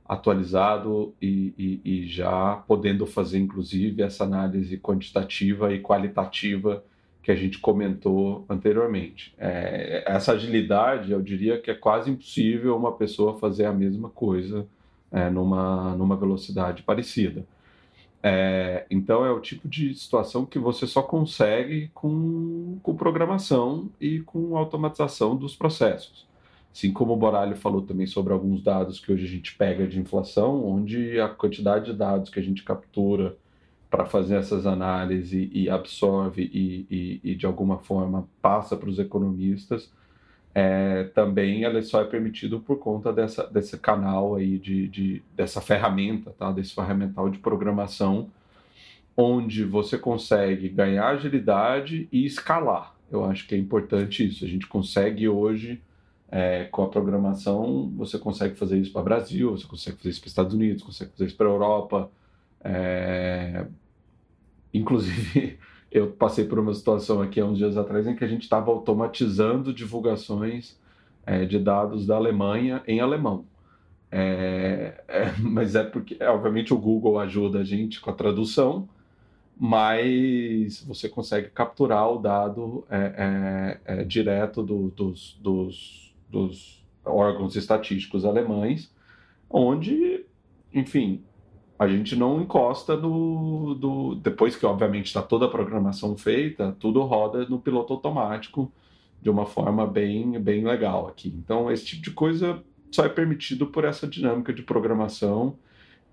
atualizado e, e, e já podendo fazer inclusive essa análise quantitativa e qualitativa que a gente comentou anteriormente. É, essa agilidade, eu diria que é quase impossível uma pessoa fazer a mesma coisa é, numa, numa velocidade parecida. É, então é o tipo de situação que você só consegue com, com programação e com automatização dos processos. Assim como o Boralho falou também sobre alguns dados que hoje a gente pega de inflação, onde a quantidade de dados que a gente captura para fazer essas análises e absorve e, e, e de alguma forma passa para os economistas é, também ela só é permitido por conta dessa, desse canal aí de, de, dessa ferramenta, tá? desse ferramental de programação, onde você consegue ganhar agilidade e escalar. Eu acho que é importante isso. A gente consegue hoje, é, com a programação, você consegue fazer isso para o Brasil, você consegue fazer isso para os Estados Unidos, consegue fazer isso para a Europa, É... Inclusive, eu passei por uma situação aqui há uns dias atrás em que a gente estava automatizando divulgações é, de dados da Alemanha em alemão. É, é, mas é porque, obviamente, o Google ajuda a gente com a tradução, mas você consegue capturar o dado é, é, é, direto do, dos, dos, dos órgãos estatísticos alemães, onde, enfim, a gente não encosta no. Do, depois que, obviamente, está toda a programação feita, tudo roda no piloto automático de uma forma bem, bem legal aqui. Então, esse tipo de coisa só é permitido por essa dinâmica de programação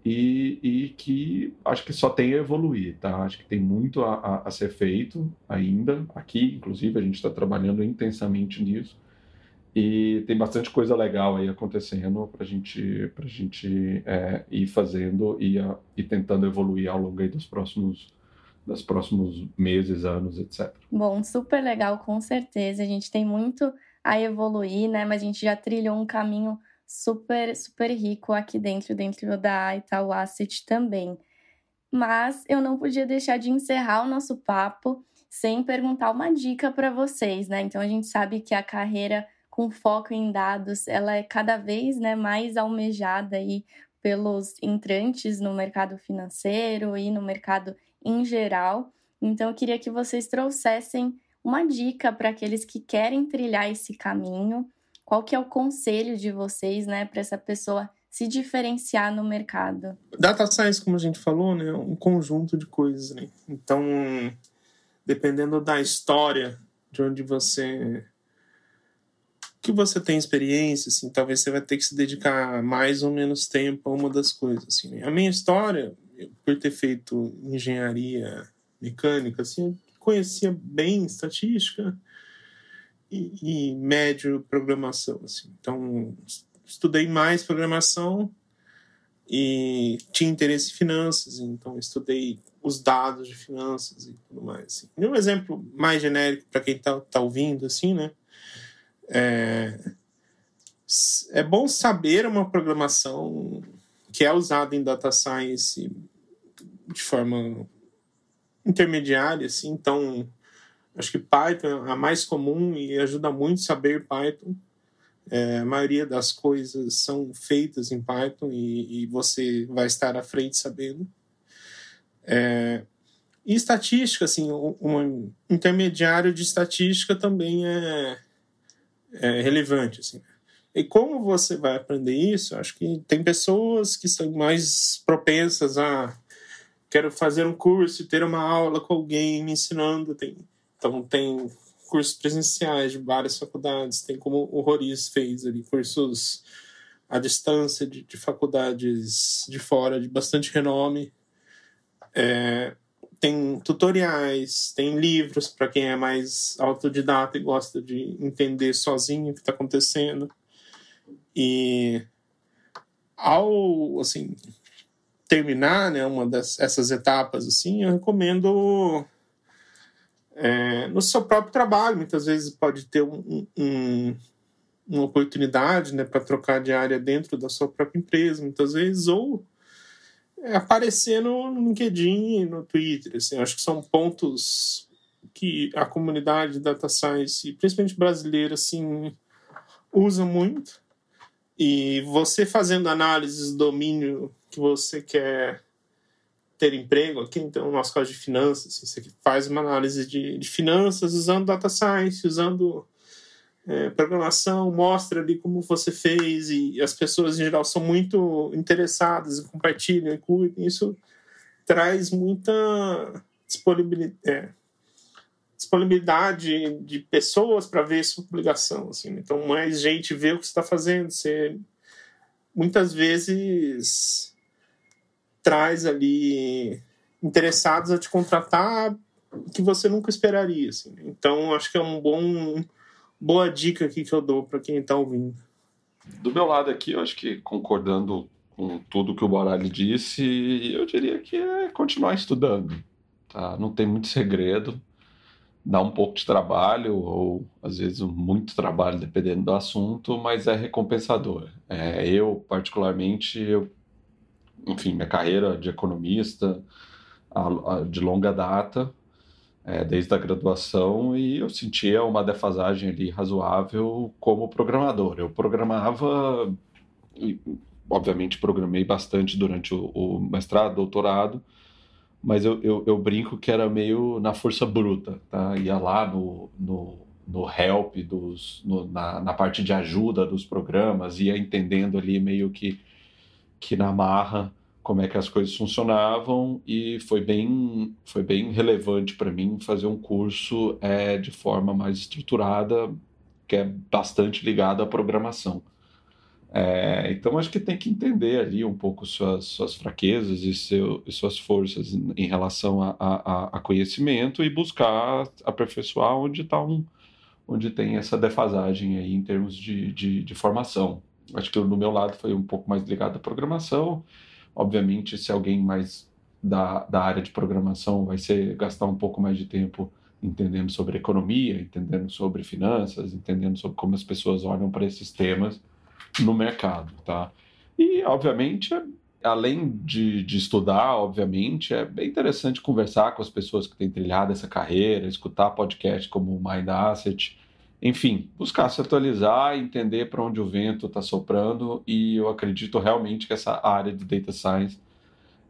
e, e que acho que só tem a evoluir, tá? Acho que tem muito a, a, a ser feito ainda. Aqui, inclusive, a gente está trabalhando intensamente nisso. E tem bastante coisa legal aí acontecendo para gente, a gente é, ir fazendo e, tentando evoluir ao longo dos próximos, dos próximos meses, anos, etc. Bom, super legal, com certeza. A gente tem muito a evoluir, né? Mas a gente já trilhou um caminho super, super rico aqui dentro, dentro da Itaú Asset também. Mas eu não podia deixar de encerrar o nosso papo sem perguntar uma dica para vocês, né? Então a gente sabe que a carreira com foco em dados, ela é cada vez né, mais almejada aí pelos entrantes no mercado financeiro e no mercado em geral. Então, eu queria que vocês trouxessem uma dica para aqueles que querem trilhar esse caminho. Qual que é o conselho de vocês, né, para essa pessoa se diferenciar no mercado? Data science, como a gente falou, né, é um conjunto de coisas, né? Então, dependendo da história de onde você que você tem experiência, assim, talvez você vai ter que se dedicar mais ou menos tempo a uma das coisas. Assim, né? A minha história, por ter feito engenharia mecânica, assim, eu conhecia bem estatística e, e médio programação. Assim. Então, estudei mais programação e tinha interesse em finanças, então estudei os dados de finanças e tudo mais. Assim. um exemplo mais genérico para quem está tá ouvindo, assim, né? É, é bom saber uma programação que é usada em data science de forma intermediária, assim, então acho que Python é a mais comum e ajuda muito saber Python. É, a maioria das coisas são feitas em Python e, e você vai estar à frente sabendo. É, e estatística, assim, um, intermediário de estatística também é, é, relevante. Assim. E como você vai aprender isso? Acho que tem pessoas que são mais propensas a quero fazer um curso e ter uma aula com alguém me ensinando. Tem, então tem cursos presenciais de várias faculdades, tem como o Roriz fez ali, cursos à distância de, de faculdades de fora de bastante renome. É, tem tutoriais, tem livros para quem é mais autodidata e gosta de entender sozinho o que está acontecendo. E ao assim terminar, né, uma dessas etapas assim, eu recomendo é, no seu próprio trabalho. Muitas vezes pode ter um, um, uma oportunidade, né, para trocar de área dentro da sua própria empresa, muitas vezes ou é, aparecer no LinkedIn no Twitter. Assim, acho que são pontos que a comunidade data science, principalmente brasileira, assim, usa muito. E você fazendo análises do domínio que você quer ter emprego aqui, então, no nosso caso de finanças, assim, você faz uma análise de, de finanças usando data science, usando é, programação, mostra ali como você fez e as pessoas em geral são muito interessadas e compartilham curtem. Isso traz muita disponibilidade, é, disponibilidade de pessoas para ver sua publicação. Assim. Né? Então, mais gente vê o que está fazendo. Você muitas vezes traz ali interessados a te contratar que você nunca esperaria. Assim. Então, acho que é um bom boa dica aqui que eu dou para quem está ouvindo. Do meu lado aqui, eu acho que concordando com tudo que o Borali disse, eu diria que é continuar estudando. Tá? Não tem muito segredo. Dá um pouco de trabalho, ou às vezes muito trabalho, dependendo do assunto, mas é recompensador. É, eu, particularmente, eu enfim, minha carreira de economista de longa data, é, desde a graduação, e eu sentia uma defasagem ali razoável como programador. Eu programava, obviamente programei bastante durante o, o mestrado, doutorado, mas eu, eu, eu, brinco que era meio na força bruta, tá? Ia lá no, no, no help, dos, no, na, na parte de ajuda dos programas, ia entendendo ali meio que, que na marra como é que as coisas funcionavam e foi bem, foi bem relevante para mim fazer um curso é, de forma mais estruturada, que é bastante ligado à programação. É, então acho que tem que entender ali um pouco suas, suas fraquezas e, seu, e suas forças em relação a, a, a, conhecimento e buscar aperfeiçoar onde está um, onde tem essa defasagem aí em termos de, de, de, formação. Acho que no meu lado foi um pouco mais ligado à programação. Obviamente, se alguém mais da, da área de programação vai ser gastar um pouco mais de tempo entendendo sobre economia, entendendo sobre finanças, entendendo sobre como as pessoas olham para esses temas no mercado, tá? E, obviamente, além de, de, estudar, obviamente, é bem interessante conversar com as pessoas que têm trilhado essa carreira, escutar podcasts como o Mind Asset, enfim, buscar se atualizar, entender para onde o vento está soprando e eu acredito realmente que essa área de data science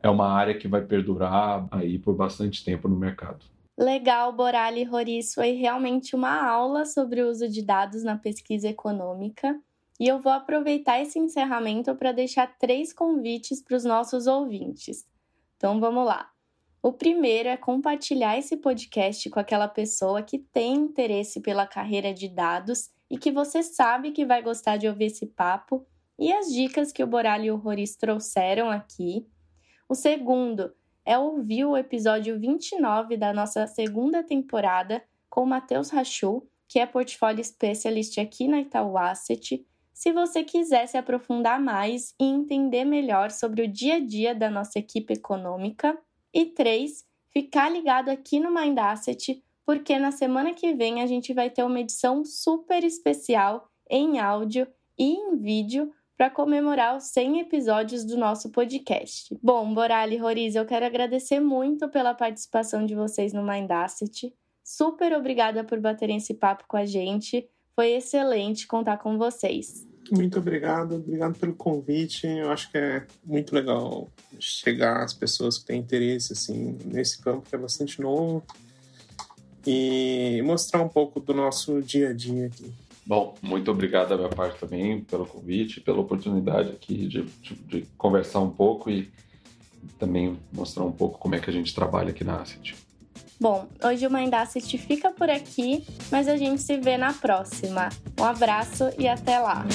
é uma área que vai perdurar aí por bastante tempo no mercado. Legal, Borali Roriz, foi realmente uma aula sobre o uso de dados na pesquisa econômica. E eu vou aproveitar esse encerramento para deixar três convites para os nossos ouvintes. Então vamos lá. O primeiro é compartilhar esse podcast com aquela pessoa que tem interesse pela carreira de dados e que você sabe que vai gostar de ouvir esse papo e as dicas que o Boral e o Roriz trouxeram aqui. O segundo é ouvir o episódio 29 da nossa segunda temporada com o Matheus Rachu, que é portfólio specialist aqui na Itaú Asset, se você quiser se aprofundar mais e entender melhor sobre o dia a dia da nossa equipe econômica. E três, ficar ligado aqui no Mind Asset, porque na semana que vem a gente vai ter uma edição super especial em áudio e em vídeo para comemorar os 100 episódios do nosso podcast. Bom, Borali e Roriz, eu quero agradecer muito pela participação de vocês no Mind Asset. Super obrigada por baterem esse papo com a gente. Foi excelente contar com vocês. Muito obrigado, obrigado pelo convite. Eu acho que é muito legal chegar às pessoas que têm interesse assim nesse campo que é bastante novo e mostrar um pouco do nosso dia a dia aqui. Bom, muito obrigado da minha parte também pelo convite, pela oportunidade aqui de, de, de conversar um pouco e também mostrar um pouco como é que a gente trabalha aqui na Asset. Bom, hoje o Asset fica por aqui, mas a gente se vê na próxima. Um abraço e até lá!